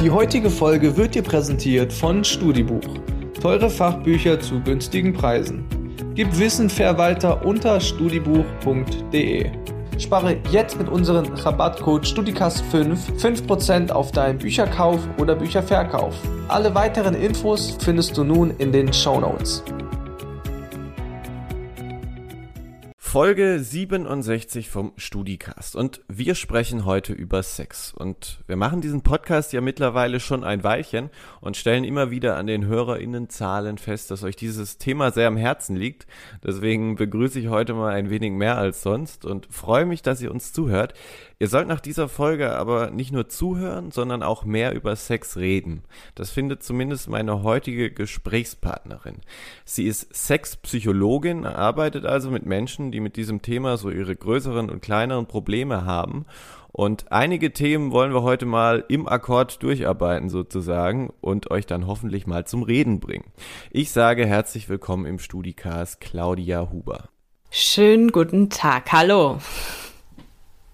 Die heutige Folge wird dir präsentiert von Studibuch. Teure Fachbücher zu günstigen Preisen. Gib Wissen fair unter studibuch.de. Spare jetzt mit unserem Rabattcode STUDICAST5 5% auf deinen Bücherkauf oder Bücherverkauf. Alle weiteren Infos findest du nun in den Show Notes. Folge 67 vom Studicast und wir sprechen heute über Sex und wir machen diesen Podcast ja mittlerweile schon ein Weilchen und stellen immer wieder an den HörerInnenzahlen fest, dass euch dieses Thema sehr am Herzen liegt. Deswegen begrüße ich heute mal ein wenig mehr als sonst und freue mich, dass ihr uns zuhört. Ihr sollt nach dieser Folge aber nicht nur zuhören, sondern auch mehr über Sex reden. Das findet zumindest meine heutige Gesprächspartnerin. Sie ist Sexpsychologin, arbeitet also mit Menschen, die mit diesem Thema so ihre größeren und kleineren Probleme haben. Und einige Themen wollen wir heute mal im Akkord durcharbeiten sozusagen und euch dann hoffentlich mal zum Reden bringen. Ich sage herzlich willkommen im Studicast Claudia Huber. Schönen guten Tag, hallo.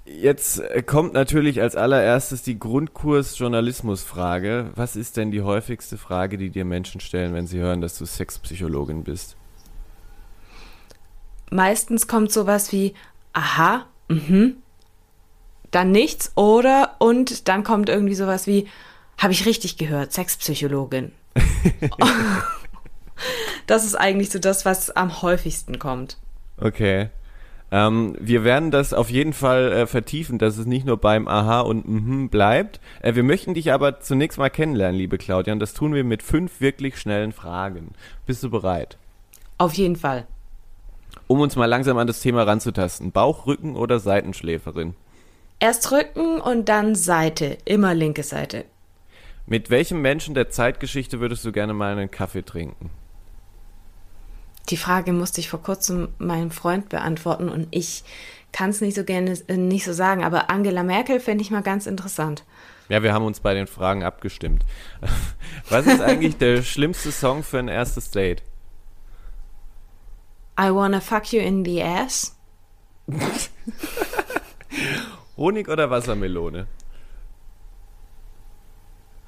Jetzt äh, kommt natürlich als allererstes die Grundkurs-Journalismus-Frage. Was ist denn die häufigste Frage, die dir Menschen stellen, wenn sie hören, dass du Sexpsychologin bist? Meistens kommt sowas wie, aha, mhm, dann nichts oder und dann kommt irgendwie sowas wie, habe ich richtig gehört, Sexpsychologin. das ist eigentlich so das, was am häufigsten kommt. Okay. Ähm, wir werden das auf jeden Fall äh, vertiefen, dass es nicht nur beim Aha und Mhm bleibt. Äh, wir möchten dich aber zunächst mal kennenlernen, liebe Claudia, und das tun wir mit fünf wirklich schnellen Fragen. Bist du bereit? Auf jeden Fall. Um uns mal langsam an das Thema ranzutasten. Bauch, Rücken oder Seitenschläferin? Erst Rücken und dann Seite. Immer linke Seite. Mit welchem Menschen der Zeitgeschichte würdest du gerne mal einen Kaffee trinken? Die Frage musste ich vor kurzem meinem Freund beantworten und ich kann es nicht so gerne äh, nicht so sagen, aber Angela Merkel fände ich mal ganz interessant. Ja, wir haben uns bei den Fragen abgestimmt. Was ist eigentlich der schlimmste Song für ein erstes Date? I wanna fuck you in the ass. Honig oder Wassermelone?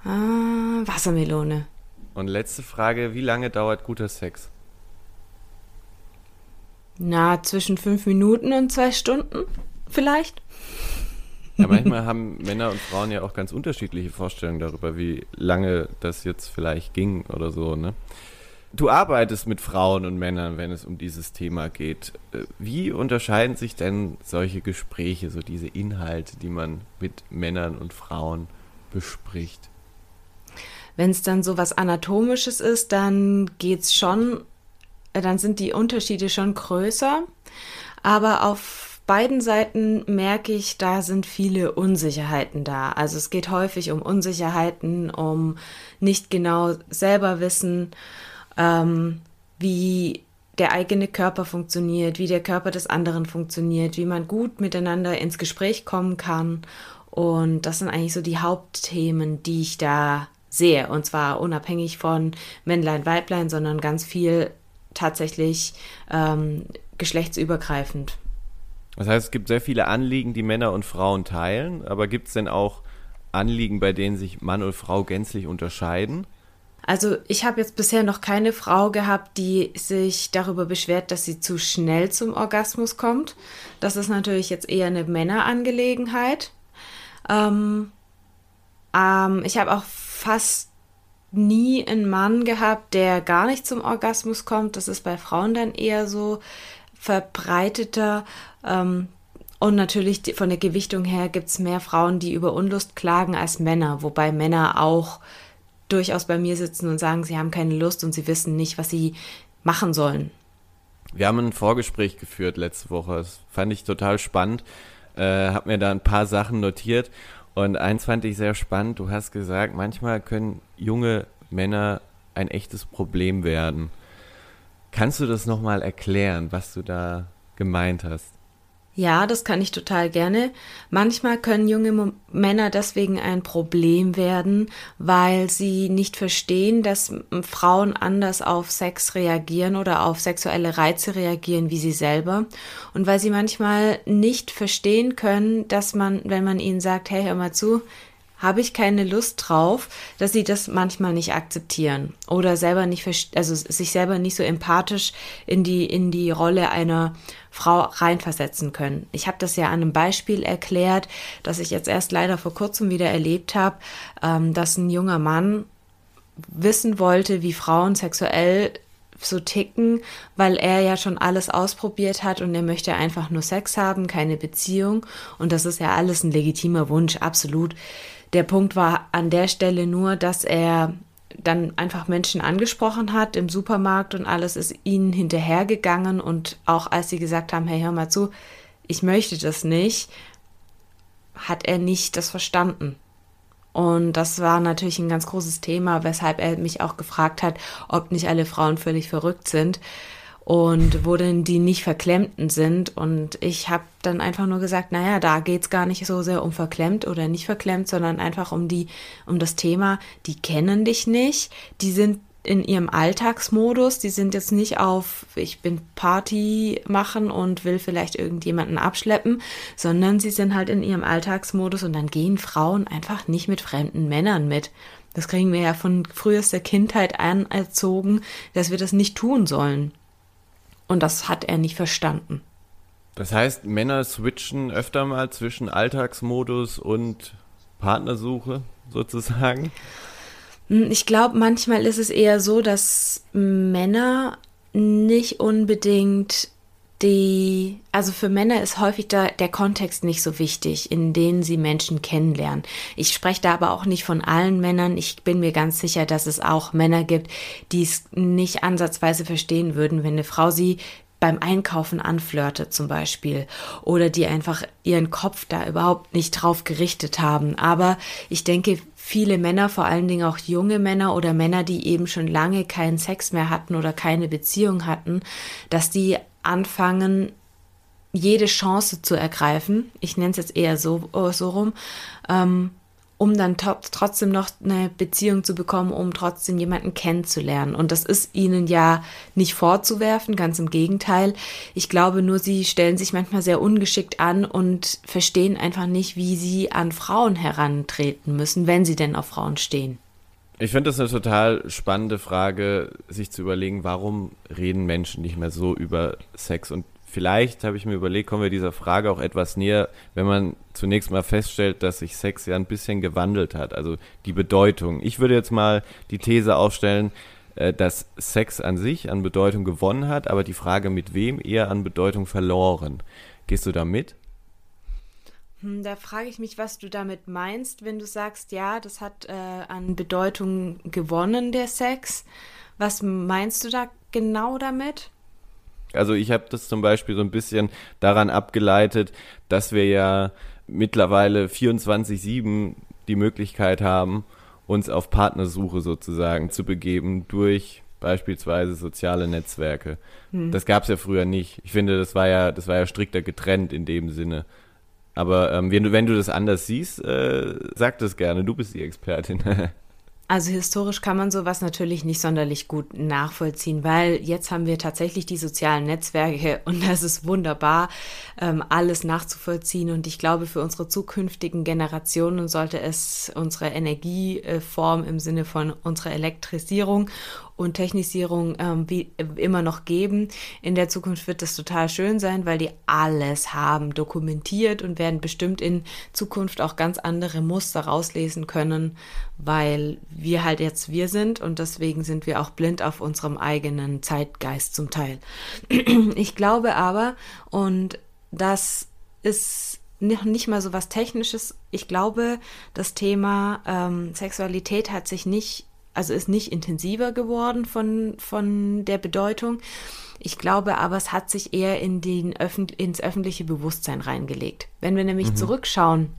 Ah, Wassermelone. Und letzte Frage, wie lange dauert guter Sex? Na, zwischen fünf Minuten und zwei Stunden vielleicht. Ja, manchmal haben Männer und Frauen ja auch ganz unterschiedliche Vorstellungen darüber, wie lange das jetzt vielleicht ging oder so, ne? Du arbeitest mit Frauen und Männern, wenn es um dieses Thema geht. Wie unterscheiden sich denn solche Gespräche, so diese Inhalte, die man mit Männern und Frauen bespricht? Wenn es dann so was Anatomisches ist, dann geht es schon dann sind die Unterschiede schon größer. Aber auf beiden Seiten merke ich, da sind viele Unsicherheiten da. Also es geht häufig um Unsicherheiten, um nicht genau selber wissen, ähm, wie der eigene Körper funktioniert, wie der Körper des anderen funktioniert, wie man gut miteinander ins Gespräch kommen kann. Und das sind eigentlich so die Hauptthemen, die ich da sehe. Und zwar unabhängig von Männlein, Weiblein, sondern ganz viel tatsächlich ähm, geschlechtsübergreifend. Das heißt, es gibt sehr viele Anliegen, die Männer und Frauen teilen, aber gibt es denn auch Anliegen, bei denen sich Mann und Frau gänzlich unterscheiden? Also ich habe jetzt bisher noch keine Frau gehabt, die sich darüber beschwert, dass sie zu schnell zum Orgasmus kommt. Das ist natürlich jetzt eher eine Männerangelegenheit. Ähm, ähm, ich habe auch fast nie einen Mann gehabt, der gar nicht zum Orgasmus kommt. Das ist bei Frauen dann eher so verbreiteter. Ähm, und natürlich von der Gewichtung her gibt es mehr Frauen, die über Unlust klagen als Männer, wobei Männer auch durchaus bei mir sitzen und sagen, sie haben keine Lust und sie wissen nicht, was sie machen sollen. Wir haben ein Vorgespräch geführt letzte Woche. Das fand ich total spannend. Äh, hab mir da ein paar Sachen notiert und eins fand ich sehr spannend. Du hast gesagt, manchmal können junge Männer ein echtes Problem werden. Kannst du das nochmal erklären, was du da gemeint hast? Ja, das kann ich total gerne. Manchmal können junge Männer deswegen ein Problem werden, weil sie nicht verstehen, dass Frauen anders auf Sex reagieren oder auf sexuelle Reize reagieren wie sie selber. Und weil sie manchmal nicht verstehen können, dass man, wenn man ihnen sagt, hey, hör mal zu, habe ich keine Lust drauf, dass sie das manchmal nicht akzeptieren oder selber nicht, also sich selber nicht so empathisch in die, in die Rolle einer Frau reinversetzen können. Ich habe das ja an einem Beispiel erklärt, dass ich jetzt erst leider vor kurzem wieder erlebt habe, ähm, dass ein junger Mann wissen wollte, wie Frauen sexuell so ticken, weil er ja schon alles ausprobiert hat und er möchte einfach nur Sex haben, keine Beziehung. Und das ist ja alles ein legitimer Wunsch, absolut. Der Punkt war an der Stelle nur, dass er dann einfach Menschen angesprochen hat im Supermarkt und alles ist ihnen hinterhergegangen und auch als sie gesagt haben, hey, hör mal zu, ich möchte das nicht, hat er nicht das verstanden. Und das war natürlich ein ganz großes Thema, weshalb er mich auch gefragt hat, ob nicht alle Frauen völlig verrückt sind und wo denn die nicht Verklemmten sind. Und ich habe dann einfach nur gesagt, naja, da geht's gar nicht so sehr um verklemmt oder nicht verklemmt, sondern einfach um die, um das Thema, die kennen dich nicht, die sind in ihrem Alltagsmodus. Die sind jetzt nicht auf, ich bin Party machen und will vielleicht irgendjemanden abschleppen, sondern sie sind halt in ihrem Alltagsmodus und dann gehen Frauen einfach nicht mit fremden Männern mit. Das kriegen wir ja von frühester Kindheit anerzogen, dass wir das nicht tun sollen. Und das hat er nicht verstanden. Das heißt, Männer switchen öfter mal zwischen Alltagsmodus und Partnersuche sozusagen? Hm, ich glaube, manchmal ist es eher so, dass Männer nicht unbedingt die, also für Männer ist häufig da der Kontext nicht so wichtig, in dem sie Menschen kennenlernen. Ich spreche da aber auch nicht von allen Männern. Ich bin mir ganz sicher, dass es auch Männer gibt, die es nicht ansatzweise verstehen würden, wenn eine Frau sie beim Einkaufen anflirtet zum Beispiel oder die einfach ihren Kopf da überhaupt nicht drauf gerichtet haben. Aber ich denke, viele Männer, vor allen Dingen auch junge Männer oder Männer, die eben schon lange keinen Sex mehr hatten oder keine Beziehung hatten, dass die anfangen, jede Chance zu ergreifen, ich nenne es jetzt eher so, so rum, ähm, um dann trotzdem noch eine Beziehung zu bekommen, um trotzdem jemanden kennenzulernen. Und das ist ihnen ja nicht vorzuwerfen, ganz im Gegenteil. Ich glaube nur, sie stellen sich manchmal sehr ungeschickt an und verstehen einfach nicht, wie sie an Frauen herantreten müssen, wenn sie denn auf Frauen stehen. Ich finde das eine total spannende Frage, sich zu überlegen, warum reden Menschen nicht mehr so über Sex und vielleicht habe ich mir überlegt, kommen wir dieser Frage auch etwas näher, wenn man zunächst mal feststellt, dass sich Sex ja ein bisschen gewandelt hat, also die Bedeutung. Ich würde jetzt mal die These aufstellen, äh, dass Sex an sich an Bedeutung gewonnen hat, aber die Frage mit wem eher an Bedeutung verloren. Gehst du da mit? Hm, da frage ich mich, was du damit meinst, wenn du sagst, ja, das hat äh, an Bedeutung gewonnen, der Sex. Was meinst du da genau damit? Also ich habe das zum Beispiel so ein bisschen daran abgeleitet, dass wir ja mittlerweile 24-7 die Möglichkeit haben, uns auf Partnersuche sozusagen zu begeben durch beispielsweise soziale Netzwerke. Hm. Das gab es ja früher nicht. Ich finde, das war ja, das war ja strikter getrennt in dem Sinne. Aber ähm, wenn, du, wenn du das anders siehst, äh, sag das gerne. Du bist die Expertin. Also historisch kann man sowas natürlich nicht sonderlich gut nachvollziehen, weil jetzt haben wir tatsächlich die sozialen Netzwerke und das ist wunderbar, ähm, alles nachzuvollziehen. Und ich glaube, für unsere zukünftigen Generationen sollte es unsere Energieform im Sinne von unserer Elektrisierung und Technisierung ähm, wie, immer noch geben. In der Zukunft wird das total schön sein, weil die alles haben dokumentiert und werden bestimmt in Zukunft auch ganz andere Muster rauslesen können, weil wir halt jetzt wir sind und deswegen sind wir auch blind auf unserem eigenen Zeitgeist zum Teil. Ich glaube aber, und das ist nicht mal so was Technisches. Ich glaube, das Thema ähm, Sexualität hat sich nicht also ist nicht intensiver geworden von, von der Bedeutung. Ich glaube aber, es hat sich eher in den Öffn ins öffentliche Bewusstsein reingelegt. Wenn wir nämlich mhm. zurückschauen,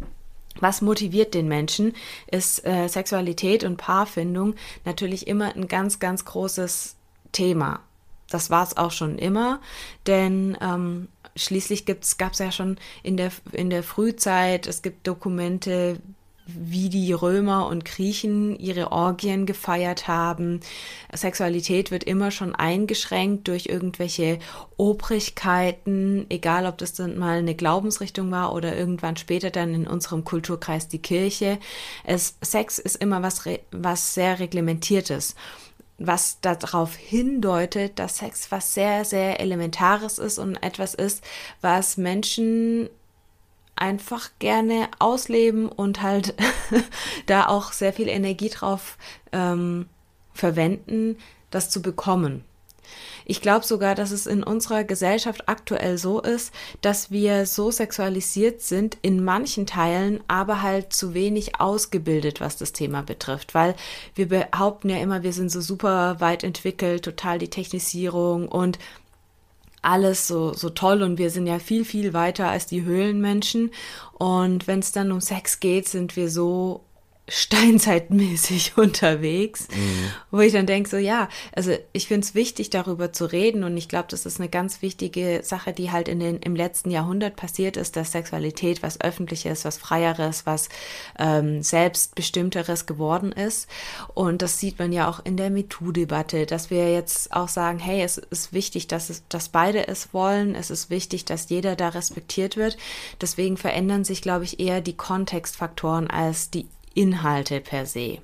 was motiviert den Menschen, ist äh, Sexualität und Paarfindung natürlich immer ein ganz, ganz großes Thema. Das war es auch schon immer, denn ähm, schließlich gab es ja schon in der, in der Frühzeit, es gibt Dokumente, wie die Römer und Griechen ihre Orgien gefeiert haben. Sexualität wird immer schon eingeschränkt durch irgendwelche Obrigkeiten, egal ob das dann mal eine Glaubensrichtung war oder irgendwann später dann in unserem Kulturkreis die Kirche. Es, Sex ist immer was, was sehr reglementiertes was darauf hindeutet, dass Sex was sehr, sehr Elementares ist und etwas ist, was Menschen einfach gerne ausleben und halt da auch sehr viel Energie drauf ähm, verwenden, das zu bekommen. Ich glaube sogar, dass es in unserer Gesellschaft aktuell so ist, dass wir so sexualisiert sind in manchen Teilen, aber halt zu wenig ausgebildet, was das Thema betrifft, weil wir behaupten ja immer, wir sind so super weit entwickelt, total die Technisierung und alles so, so toll und wir sind ja viel, viel weiter als die Höhlenmenschen. Und wenn es dann um Sex geht, sind wir so steinzeitmäßig unterwegs, mhm. wo ich dann denke, so ja, also ich finde es wichtig, darüber zu reden und ich glaube, das ist eine ganz wichtige Sache, die halt in den, im letzten Jahrhundert passiert ist, dass Sexualität was Öffentliches, was Freieres, was ähm, Selbstbestimmteres geworden ist. Und das sieht man ja auch in der MeToo-Debatte, dass wir jetzt auch sagen, hey, es ist wichtig, dass, es, dass beide es wollen, es ist wichtig, dass jeder da respektiert wird, deswegen verändern sich, glaube ich, eher die Kontextfaktoren als die Inhalte per se.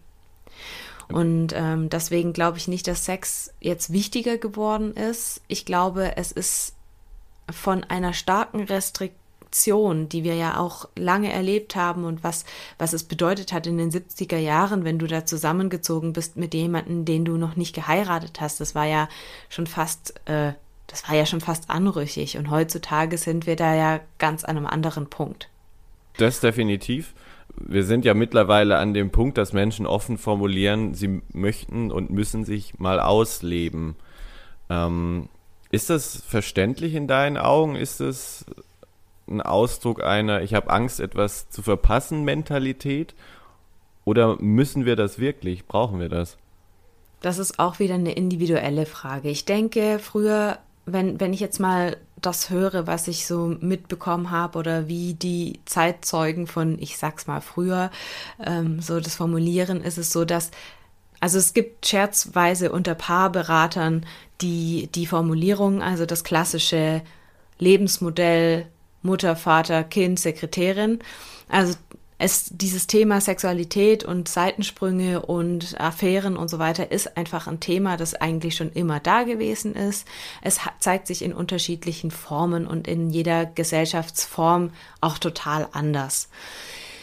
Und ähm, deswegen glaube ich nicht, dass Sex jetzt wichtiger geworden ist. Ich glaube, es ist von einer starken Restriktion, die wir ja auch lange erlebt haben und was, was es bedeutet hat in den 70er Jahren, wenn du da zusammengezogen bist mit jemandem, den du noch nicht geheiratet hast. Das war ja schon fast, äh, das war ja schon fast anrüchig. Und heutzutage sind wir da ja ganz an einem anderen Punkt. Das definitiv wir sind ja mittlerweile an dem Punkt, dass Menschen offen formulieren, sie möchten und müssen sich mal ausleben. Ähm, ist das verständlich in deinen Augen? Ist es ein Ausdruck einer, ich habe Angst, etwas zu verpassen Mentalität? Oder müssen wir das wirklich? Brauchen wir das? Das ist auch wieder eine individuelle Frage. Ich denke, früher, wenn, wenn ich jetzt mal das höre, was ich so mitbekommen habe oder wie die Zeitzeugen von, ich sag's mal früher, ähm, so das formulieren, ist es so, dass also es gibt scherzweise unter Paarberatern die, die Formulierung, also das klassische Lebensmodell Mutter, Vater, Kind, Sekretärin. Also es, dieses Thema Sexualität und Seitensprünge und Affären und so weiter ist einfach ein Thema, das eigentlich schon immer da gewesen ist. Es zeigt sich in unterschiedlichen Formen und in jeder Gesellschaftsform auch total anders.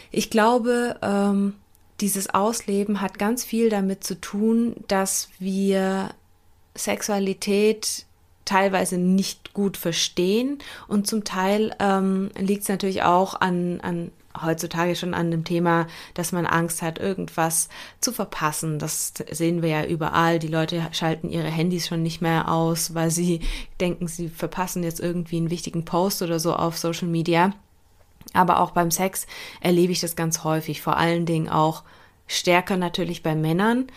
Ich glaube, ähm, dieses Ausleben hat ganz viel damit zu tun, dass wir Sexualität teilweise nicht gut verstehen und zum Teil ähm, liegt es natürlich auch an, an heutzutage schon an dem Thema, dass man Angst hat, irgendwas zu verpassen. Das sehen wir ja überall. Die Leute schalten ihre Handys schon nicht mehr aus, weil sie denken, sie verpassen jetzt irgendwie einen wichtigen Post oder so auf Social Media. Aber auch beim Sex erlebe ich das ganz häufig, vor allen Dingen auch stärker natürlich bei Männern,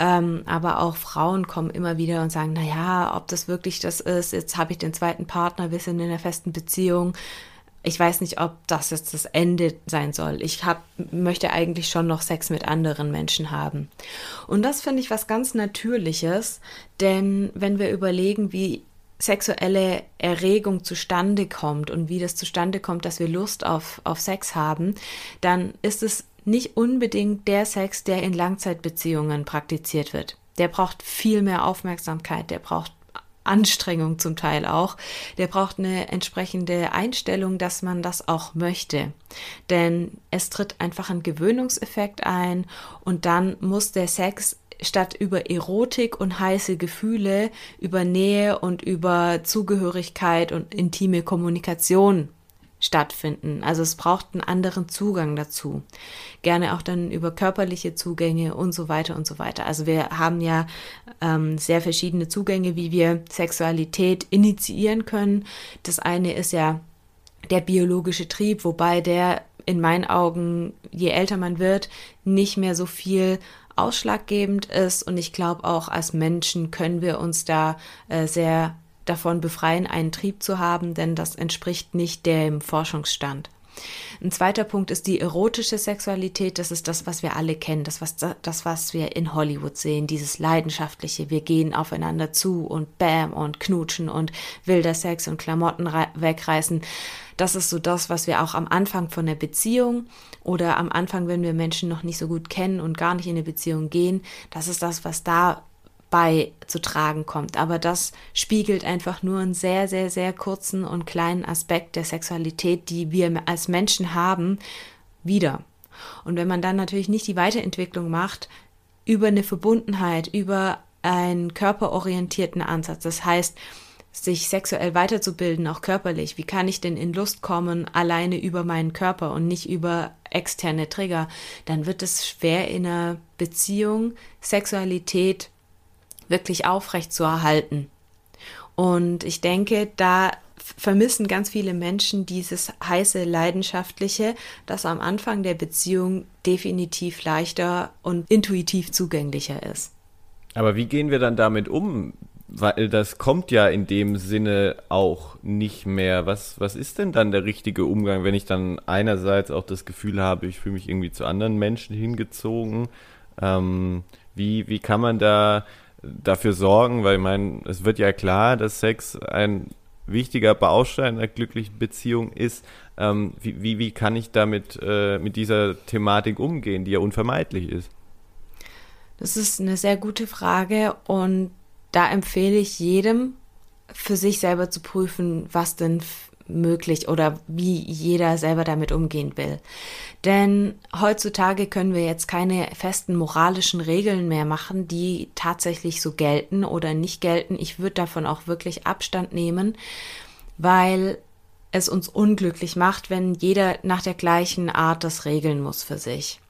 ähm, aber auch Frauen kommen immer wieder und sagen, na ja, ob das wirklich das ist, jetzt habe ich den zweiten Partner, wir sind in einer festen Beziehung, ich weiß nicht, ob das jetzt das Ende sein soll. Ich hab, möchte eigentlich schon noch Sex mit anderen Menschen haben. Und das finde ich was ganz Natürliches, denn wenn wir überlegen, wie sexuelle Erregung zustande kommt und wie das zustande kommt, dass wir Lust auf, auf Sex haben, dann ist es nicht unbedingt der Sex, der in Langzeitbeziehungen praktiziert wird. Der braucht viel mehr Aufmerksamkeit, der braucht Anstrengung zum Teil auch. Der braucht eine entsprechende Einstellung, dass man das auch möchte. Denn es tritt einfach ein Gewöhnungseffekt ein und dann muss der Sex statt über Erotik und heiße Gefühle, über Nähe und über Zugehörigkeit und intime Kommunikation stattfinden. Also es braucht einen anderen Zugang dazu. Gerne auch dann über körperliche Zugänge und so weiter und so weiter. Also wir haben ja ähm, sehr verschiedene Zugänge, wie wir Sexualität initiieren können. Das eine ist ja der biologische Trieb, wobei der in meinen Augen, je älter man wird, nicht mehr so viel ausschlaggebend ist. Und ich glaube auch als Menschen können wir uns da äh, sehr davon befreien, einen Trieb zu haben, denn das entspricht nicht dem Forschungsstand. Ein zweiter Punkt ist die erotische Sexualität. Das ist das, was wir alle kennen, das was, das, was wir in Hollywood sehen, dieses leidenschaftliche. Wir gehen aufeinander zu und bam und knutschen und wilder Sex und Klamotten wegreißen. Das ist so das, was wir auch am Anfang von der Beziehung oder am Anfang, wenn wir Menschen noch nicht so gut kennen und gar nicht in eine Beziehung gehen, das ist das, was da bei zu tragen kommt. Aber das spiegelt einfach nur einen sehr, sehr, sehr kurzen und kleinen Aspekt der Sexualität, die wir als Menschen haben, wieder. Und wenn man dann natürlich nicht die Weiterentwicklung macht, über eine Verbundenheit, über einen körperorientierten Ansatz, das heißt, sich sexuell weiterzubilden, auch körperlich. Wie kann ich denn in Lust kommen, alleine über meinen Körper und nicht über externe Trigger? Dann wird es schwer in einer Beziehung Sexualität wirklich aufrecht zu erhalten. Und ich denke, da vermissen ganz viele Menschen dieses heiße, leidenschaftliche, das am Anfang der Beziehung definitiv leichter und intuitiv zugänglicher ist. Aber wie gehen wir dann damit um? Weil das kommt ja in dem Sinne auch nicht mehr. Was, was ist denn dann der richtige Umgang, wenn ich dann einerseits auch das Gefühl habe, ich fühle mich irgendwie zu anderen Menschen hingezogen? Ähm, wie, wie kann man da dafür sorgen, weil ich meine, es wird ja klar, dass Sex ein wichtiger Baustein einer glücklichen Beziehung ist. Ähm, wie, wie, wie kann ich damit äh, mit dieser Thematik umgehen, die ja unvermeidlich ist? Das ist eine sehr gute Frage und da empfehle ich jedem, für sich selber zu prüfen, was denn möglich oder wie jeder selber damit umgehen will. Denn heutzutage können wir jetzt keine festen moralischen Regeln mehr machen, die tatsächlich so gelten oder nicht gelten. Ich würde davon auch wirklich Abstand nehmen, weil es uns unglücklich macht, wenn jeder nach der gleichen Art das regeln muss für sich.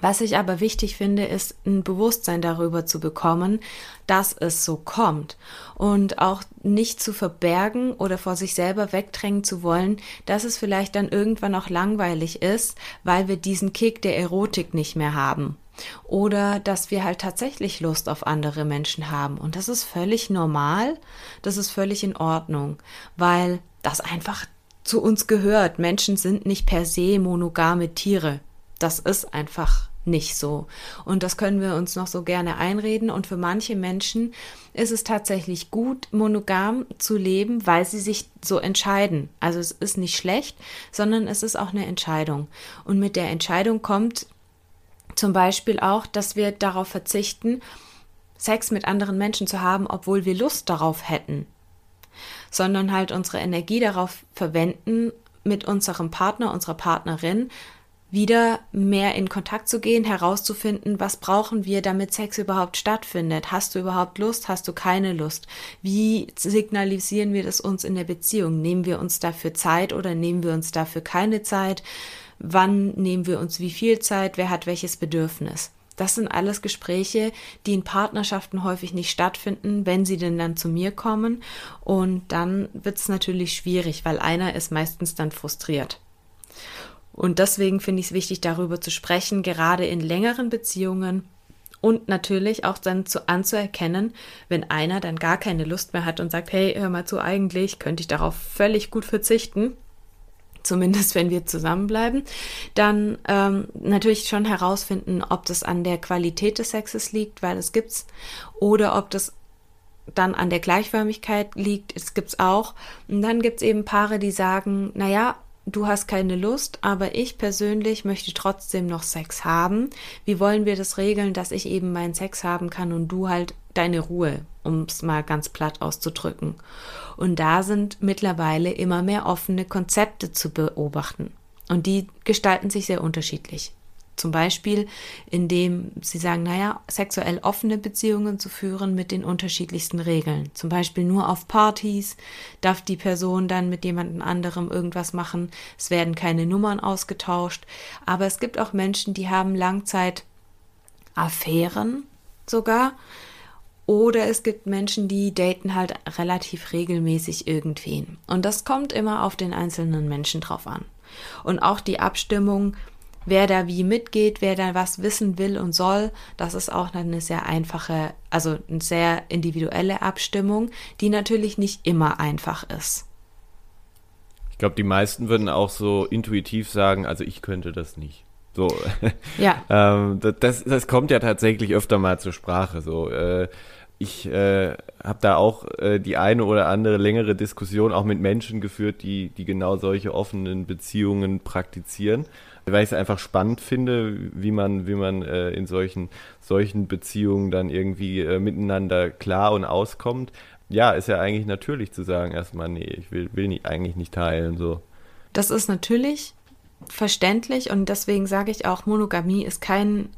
Was ich aber wichtig finde, ist ein Bewusstsein darüber zu bekommen, dass es so kommt und auch nicht zu verbergen oder vor sich selber wegdrängen zu wollen, dass es vielleicht dann irgendwann auch langweilig ist, weil wir diesen Kick der Erotik nicht mehr haben. Oder dass wir halt tatsächlich Lust auf andere Menschen haben. Und das ist völlig normal, das ist völlig in Ordnung, weil das einfach zu uns gehört. Menschen sind nicht per se monogame Tiere. Das ist einfach nicht so. Und das können wir uns noch so gerne einreden. Und für manche Menschen ist es tatsächlich gut, monogam zu leben, weil sie sich so entscheiden. Also es ist nicht schlecht, sondern es ist auch eine Entscheidung. Und mit der Entscheidung kommt zum Beispiel auch, dass wir darauf verzichten, Sex mit anderen Menschen zu haben, obwohl wir Lust darauf hätten. Sondern halt unsere Energie darauf verwenden, mit unserem Partner, unserer Partnerin wieder mehr in Kontakt zu gehen, herauszufinden, was brauchen wir, damit Sex überhaupt stattfindet. Hast du überhaupt Lust? Hast du keine Lust? Wie signalisieren wir das uns in der Beziehung? Nehmen wir uns dafür Zeit oder nehmen wir uns dafür keine Zeit? Wann nehmen wir uns wie viel Zeit? Wer hat welches Bedürfnis? Das sind alles Gespräche, die in Partnerschaften häufig nicht stattfinden, wenn sie denn dann zu mir kommen. Und dann wird es natürlich schwierig, weil einer ist meistens dann frustriert. Und deswegen finde ich es wichtig, darüber zu sprechen, gerade in längeren Beziehungen und natürlich auch dann zu, anzuerkennen, wenn einer dann gar keine Lust mehr hat und sagt, hey, hör mal zu, eigentlich könnte ich darauf völlig gut verzichten, zumindest wenn wir zusammenbleiben, dann ähm, natürlich schon herausfinden, ob das an der Qualität des Sexes liegt, weil es gibt's, oder ob das dann an der Gleichförmigkeit liegt, es gibt's auch. Und dann gibt's eben Paare, die sagen, naja, du hast keine Lust, aber ich persönlich möchte trotzdem noch Sex haben. Wie wollen wir das regeln, dass ich eben meinen Sex haben kann und du halt deine Ruhe, um es mal ganz platt auszudrücken. Und da sind mittlerweile immer mehr offene Konzepte zu beobachten. Und die gestalten sich sehr unterschiedlich. Zum Beispiel, indem sie sagen, naja, sexuell offene Beziehungen zu führen mit den unterschiedlichsten Regeln. Zum Beispiel nur auf Partys darf die Person dann mit jemandem anderem irgendwas machen. Es werden keine Nummern ausgetauscht. Aber es gibt auch Menschen, die haben Langzeit Affären sogar. Oder es gibt Menschen, die daten halt relativ regelmäßig irgendwen. Und das kommt immer auf den einzelnen Menschen drauf an. Und auch die Abstimmung wer da wie mitgeht, wer da was wissen will und soll, das ist auch eine sehr einfache, also eine sehr individuelle Abstimmung, die natürlich nicht immer einfach ist. Ich glaube, die meisten würden auch so intuitiv sagen, also ich könnte das nicht. So. Ja. ähm, das, das kommt ja tatsächlich öfter mal zur Sprache. So, äh, ich äh, habe da auch äh, die eine oder andere längere Diskussion auch mit Menschen geführt, die, die genau solche offenen Beziehungen praktizieren, weil ich es einfach spannend finde, wie man, wie man äh, in solchen, solchen Beziehungen dann irgendwie äh, miteinander klar und auskommt. Ja, ist ja eigentlich natürlich zu sagen, erstmal, nee, ich will, will nicht, eigentlich nicht teilen. So. Das ist natürlich verständlich und deswegen sage ich auch, Monogamie ist kein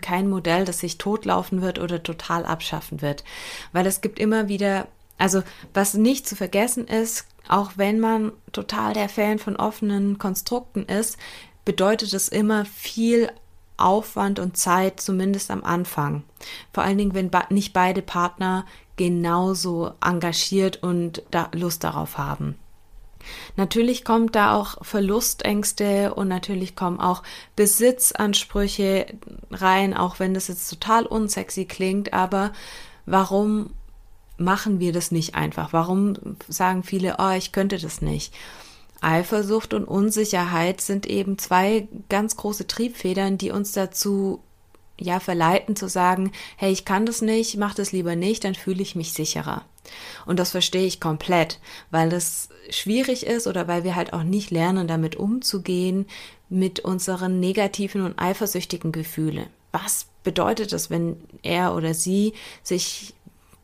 kein Modell, das sich totlaufen wird oder total abschaffen wird. Weil es gibt immer wieder, also was nicht zu vergessen ist, auch wenn man total der Fan von offenen Konstrukten ist, bedeutet es immer viel Aufwand und Zeit, zumindest am Anfang. Vor allen Dingen, wenn nicht beide Partner genauso engagiert und da Lust darauf haben. Natürlich kommt da auch Verlustängste und natürlich kommen auch Besitzansprüche rein, auch wenn das jetzt total unsexy klingt, aber warum machen wir das nicht einfach? Warum sagen viele, oh, ich könnte das nicht? Eifersucht und Unsicherheit sind eben zwei ganz große Triebfedern, die uns dazu ja verleiten zu sagen, hey, ich kann das nicht, mach das lieber nicht, dann fühle ich mich sicherer. Und das verstehe ich komplett, weil das schwierig ist oder weil wir halt auch nicht lernen, damit umzugehen mit unseren negativen und eifersüchtigen Gefühlen. Was bedeutet das, wenn er oder sie sich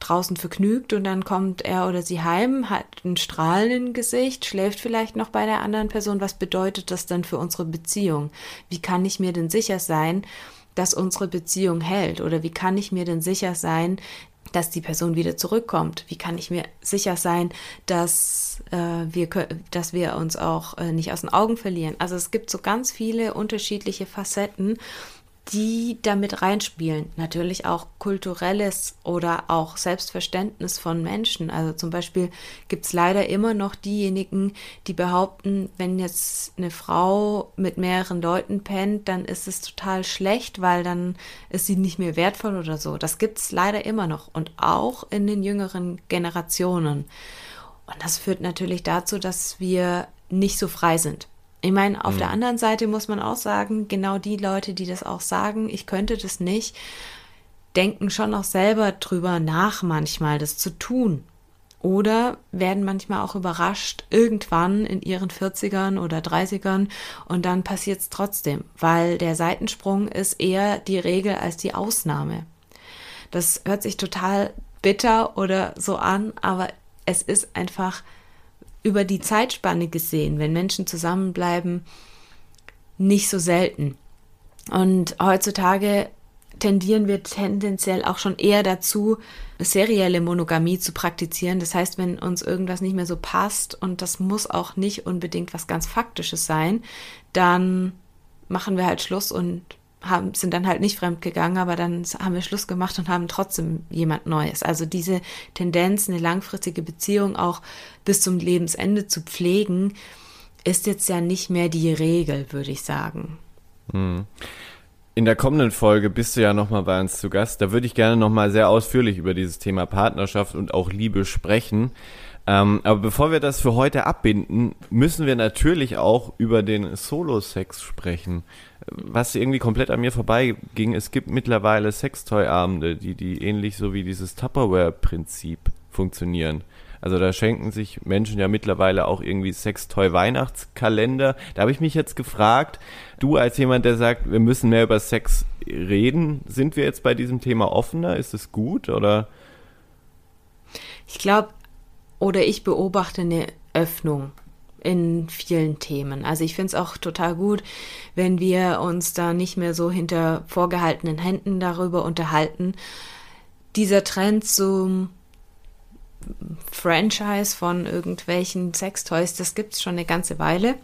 draußen vergnügt und dann kommt er oder sie heim, hat ein Strahlen im Gesicht, schläft vielleicht noch bei der anderen Person. Was bedeutet das dann für unsere Beziehung? Wie kann ich mir denn sicher sein, dass unsere Beziehung hält? Oder wie kann ich mir denn sicher sein, dass die Person wieder zurückkommt? Wie kann ich mir sicher sein, dass, äh, wir, dass wir uns auch äh, nicht aus den Augen verlieren? Also es gibt so ganz viele unterschiedliche Facetten die damit reinspielen. Natürlich auch kulturelles oder auch Selbstverständnis von Menschen. Also zum Beispiel gibt es leider immer noch diejenigen, die behaupten, wenn jetzt eine Frau mit mehreren Leuten pennt, dann ist es total schlecht, weil dann ist sie nicht mehr wertvoll oder so. Das gibt es leider immer noch und auch in den jüngeren Generationen. Und das führt natürlich dazu, dass wir nicht so frei sind. Ich meine, auf mhm. der anderen Seite muss man auch sagen, genau die Leute, die das auch sagen, ich könnte das nicht, denken schon auch selber drüber nach, manchmal das zu tun. Oder werden manchmal auch überrascht, irgendwann in ihren 40ern oder 30ern und dann passiert es trotzdem, weil der Seitensprung ist eher die Regel als die Ausnahme. Das hört sich total bitter oder so an, aber es ist einfach über die Zeitspanne gesehen, wenn Menschen zusammenbleiben, nicht so selten. Und heutzutage tendieren wir tendenziell auch schon eher dazu, serielle Monogamie zu praktizieren. Das heißt, wenn uns irgendwas nicht mehr so passt und das muss auch nicht unbedingt was ganz Faktisches sein, dann machen wir halt Schluss und haben, sind dann halt nicht fremdgegangen, aber dann haben wir Schluss gemacht und haben trotzdem jemand Neues. Also diese Tendenz, eine langfristige Beziehung auch bis zum Lebensende zu pflegen, ist jetzt ja nicht mehr die Regel, würde ich sagen. Hm. In der kommenden Folge bist du ja nochmal bei uns zu Gast. Da würde ich gerne nochmal sehr ausführlich über dieses Thema Partnerschaft und auch Liebe sprechen. Ähm, aber bevor wir das für heute abbinden, müssen wir natürlich auch über den Solo-Sex sprechen was irgendwie komplett an mir vorbeiging, es gibt mittlerweile Sextoy-Abende, die, die ähnlich so wie dieses Tupperware-Prinzip funktionieren. Also da schenken sich Menschen ja mittlerweile auch irgendwie Sextoy-Weihnachtskalender. Da habe ich mich jetzt gefragt, du als jemand, der sagt, wir müssen mehr über Sex reden, sind wir jetzt bei diesem Thema offener? Ist es gut oder? Ich glaube, oder ich beobachte eine Öffnung in vielen Themen. Also ich finde es auch total gut, wenn wir uns da nicht mehr so hinter vorgehaltenen Händen darüber unterhalten. Dieser Trend zum Franchise von irgendwelchen Sextoys, das gibt es schon eine ganze Weile.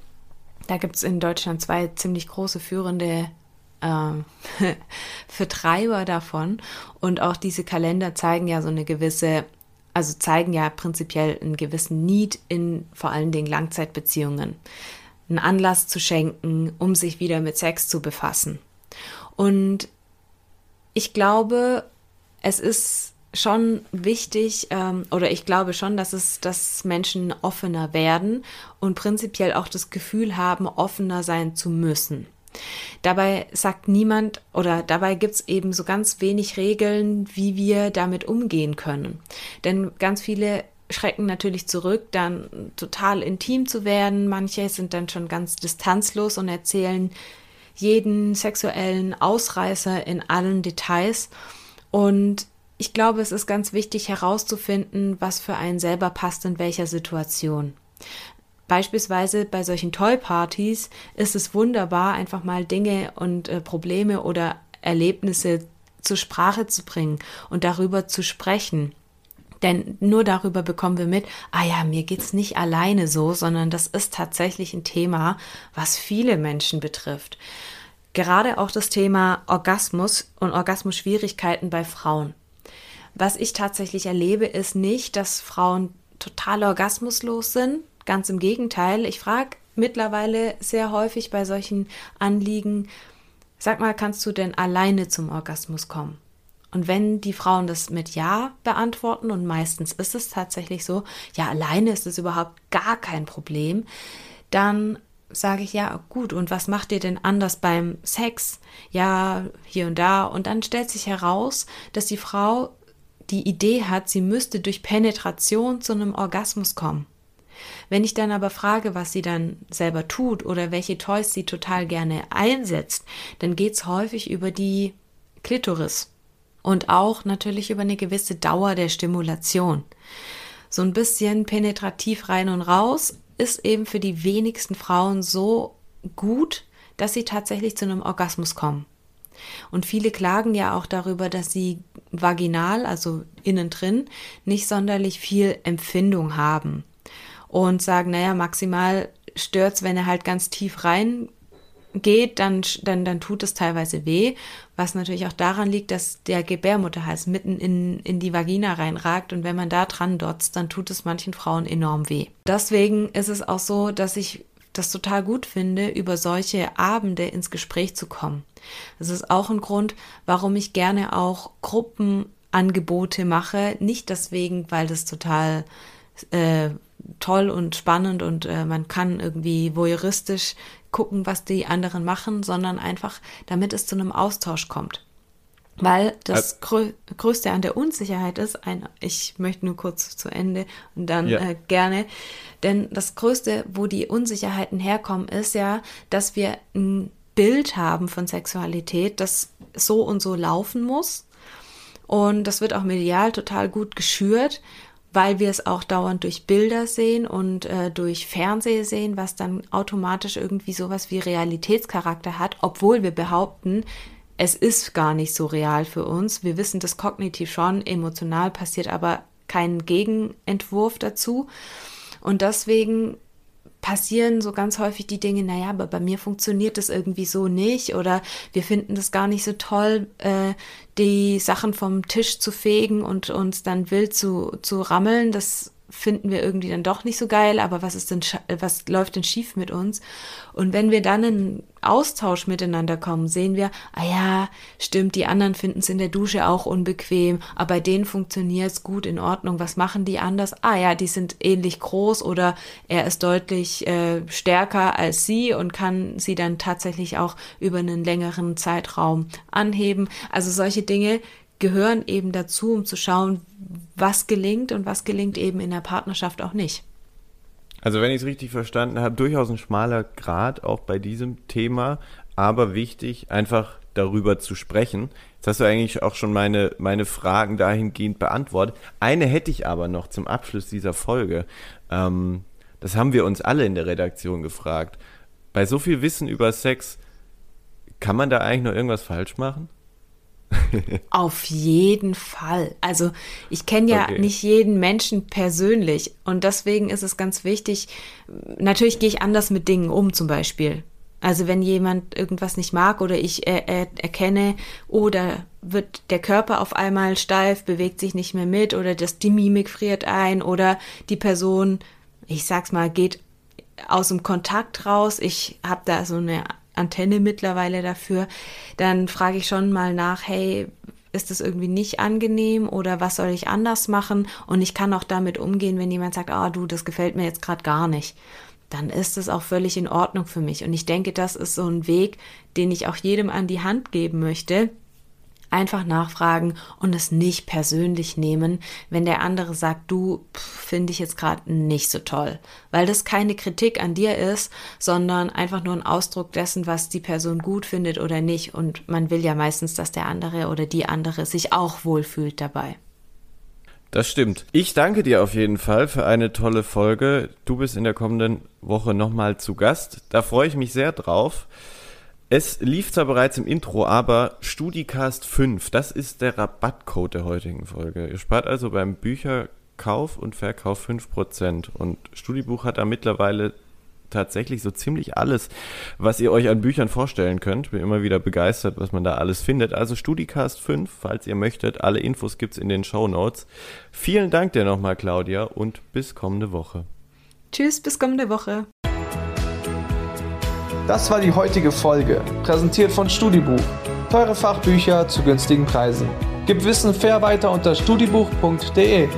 Da gibt es in Deutschland zwei ziemlich große führende äh, Vertreiber davon. Und auch diese Kalender zeigen ja so eine gewisse also zeigen ja prinzipiell einen gewissen Need in vor allen Dingen Langzeitbeziehungen. Einen Anlass zu schenken, um sich wieder mit Sex zu befassen. Und ich glaube, es ist schon wichtig ähm, oder ich glaube schon, dass es, dass Menschen offener werden und prinzipiell auch das Gefühl haben, offener sein zu müssen. Dabei sagt niemand oder dabei gibt es eben so ganz wenig Regeln, wie wir damit umgehen können. Denn ganz viele schrecken natürlich zurück, dann total intim zu werden. Manche sind dann schon ganz distanzlos und erzählen jeden sexuellen Ausreißer in allen Details. Und ich glaube, es ist ganz wichtig herauszufinden, was für einen selber passt in welcher Situation. Beispielsweise bei solchen Toy-Partys ist es wunderbar, einfach mal Dinge und äh, Probleme oder Erlebnisse zur Sprache zu bringen und darüber zu sprechen. Denn nur darüber bekommen wir mit, ah ja, mir geht's nicht alleine so, sondern das ist tatsächlich ein Thema, was viele Menschen betrifft. Gerade auch das Thema Orgasmus und Orgasmusschwierigkeiten bei Frauen. Was ich tatsächlich erlebe, ist nicht, dass Frauen total orgasmuslos sind. Ganz im Gegenteil. Ich frage mittlerweile sehr häufig bei solchen Anliegen, sag mal, kannst du denn alleine zum Orgasmus kommen? Und wenn die Frauen das mit Ja beantworten, und meistens ist es tatsächlich so, ja, alleine ist es überhaupt gar kein Problem, dann sage ich, ja, gut, und was macht ihr denn anders beim Sex? Ja, hier und da. Und dann stellt sich heraus, dass die Frau die Idee hat, sie müsste durch Penetration zu einem Orgasmus kommen. Wenn ich dann aber frage, was sie dann selber tut oder welche Toys sie total gerne einsetzt, dann geht es häufig über die Klitoris und auch natürlich über eine gewisse Dauer der Stimulation. So ein bisschen penetrativ rein und raus ist eben für die wenigsten Frauen so gut, dass sie tatsächlich zu einem Orgasmus kommen. Und viele klagen ja auch darüber, dass sie vaginal, also innen drin, nicht sonderlich viel Empfindung haben. Und sagen, naja, maximal stört's, wenn er halt ganz tief rein geht, dann, dann, dann tut es teilweise weh, was natürlich auch daran liegt, dass der Gebärmutterhals mitten in, in die Vagina reinragt und wenn man da dran dotzt, dann tut es manchen Frauen enorm weh. Deswegen ist es auch so, dass ich das total gut finde, über solche Abende ins Gespräch zu kommen. Das ist auch ein Grund, warum ich gerne auch Gruppenangebote mache. Nicht deswegen, weil das total äh, toll und spannend und äh, man kann irgendwie voyeuristisch gucken, was die anderen machen, sondern einfach, damit es zu einem Austausch kommt. Weil das Grö Größte an der Unsicherheit ist, ein, ich möchte nur kurz zu Ende und dann ja. äh, gerne, denn das Größte, wo die Unsicherheiten herkommen, ist ja, dass wir ein Bild haben von Sexualität, das so und so laufen muss. Und das wird auch medial total gut geschürt weil wir es auch dauernd durch Bilder sehen und äh, durch Fernsehen sehen, was dann automatisch irgendwie sowas wie Realitätscharakter hat, obwohl wir behaupten, es ist gar nicht so real für uns. Wir wissen das kognitiv schon, emotional passiert aber kein Gegenentwurf dazu. Und deswegen passieren so ganz häufig die Dinge, naja, aber bei mir funktioniert das irgendwie so nicht oder wir finden das gar nicht so toll, äh, die Sachen vom Tisch zu fegen und uns dann wild zu, zu rammeln. Das finden wir irgendwie dann doch nicht so geil, aber was ist denn, was läuft denn schief mit uns? Und wenn wir dann in Austausch miteinander kommen, sehen wir, ah ja, stimmt, die anderen finden es in der Dusche auch unbequem, aber bei denen funktioniert es gut, in Ordnung. Was machen die anders? Ah ja, die sind ähnlich groß oder er ist deutlich äh, stärker als sie und kann sie dann tatsächlich auch über einen längeren Zeitraum anheben. Also solche Dinge gehören eben dazu, um zu schauen, was gelingt und was gelingt eben in der Partnerschaft auch nicht. Also wenn ich es richtig verstanden habe, durchaus ein schmaler Grad auch bei diesem Thema, aber wichtig, einfach darüber zu sprechen. Jetzt hast du eigentlich auch schon meine, meine Fragen dahingehend beantwortet. Eine hätte ich aber noch zum Abschluss dieser Folge. Ähm, das haben wir uns alle in der Redaktion gefragt. Bei so viel Wissen über Sex, kann man da eigentlich noch irgendwas falsch machen? Auf jeden Fall. Also ich kenne ja okay. nicht jeden Menschen persönlich und deswegen ist es ganz wichtig, natürlich gehe ich anders mit Dingen um zum Beispiel. Also wenn jemand irgendwas nicht mag oder ich äh, äh, erkenne, oder wird der Körper auf einmal steif, bewegt sich nicht mehr mit oder das, die Mimik friert ein oder die Person, ich sag's mal, geht aus dem Kontakt raus. Ich habe da so eine Antenne mittlerweile dafür, dann frage ich schon mal nach, hey, ist es irgendwie nicht angenehm oder was soll ich anders machen? Und ich kann auch damit umgehen, wenn jemand sagt, ah du, das gefällt mir jetzt gerade gar nicht dann ist es auch völlig in Ordnung für mich. Und ich denke, das ist so ein Weg, den ich auch jedem an die Hand geben möchte. Einfach nachfragen und es nicht persönlich nehmen, wenn der andere sagt, du finde ich jetzt gerade nicht so toll, weil das keine Kritik an dir ist, sondern einfach nur ein Ausdruck dessen, was die Person gut findet oder nicht. Und man will ja meistens, dass der andere oder die andere sich auch wohlfühlt dabei. Das stimmt. Ich danke dir auf jeden Fall für eine tolle Folge. Du bist in der kommenden Woche nochmal zu Gast. Da freue ich mich sehr drauf. Es lief zwar bereits im Intro, aber StudiCast 5, das ist der Rabattcode der heutigen Folge. Ihr spart also beim Bücherkauf und Verkauf 5%. Und Studibuch hat da mittlerweile tatsächlich so ziemlich alles, was ihr euch an Büchern vorstellen könnt. Bin immer wieder begeistert, was man da alles findet. Also StudiCast 5, falls ihr möchtet. Alle Infos gibt's in den Show Notes. Vielen Dank dir nochmal, Claudia, und bis kommende Woche. Tschüss, bis kommende Woche. Das war die heutige Folge, präsentiert von Studibuch. Teure Fachbücher zu günstigen Preisen. Gib Wissen fair weiter unter studibuch.de.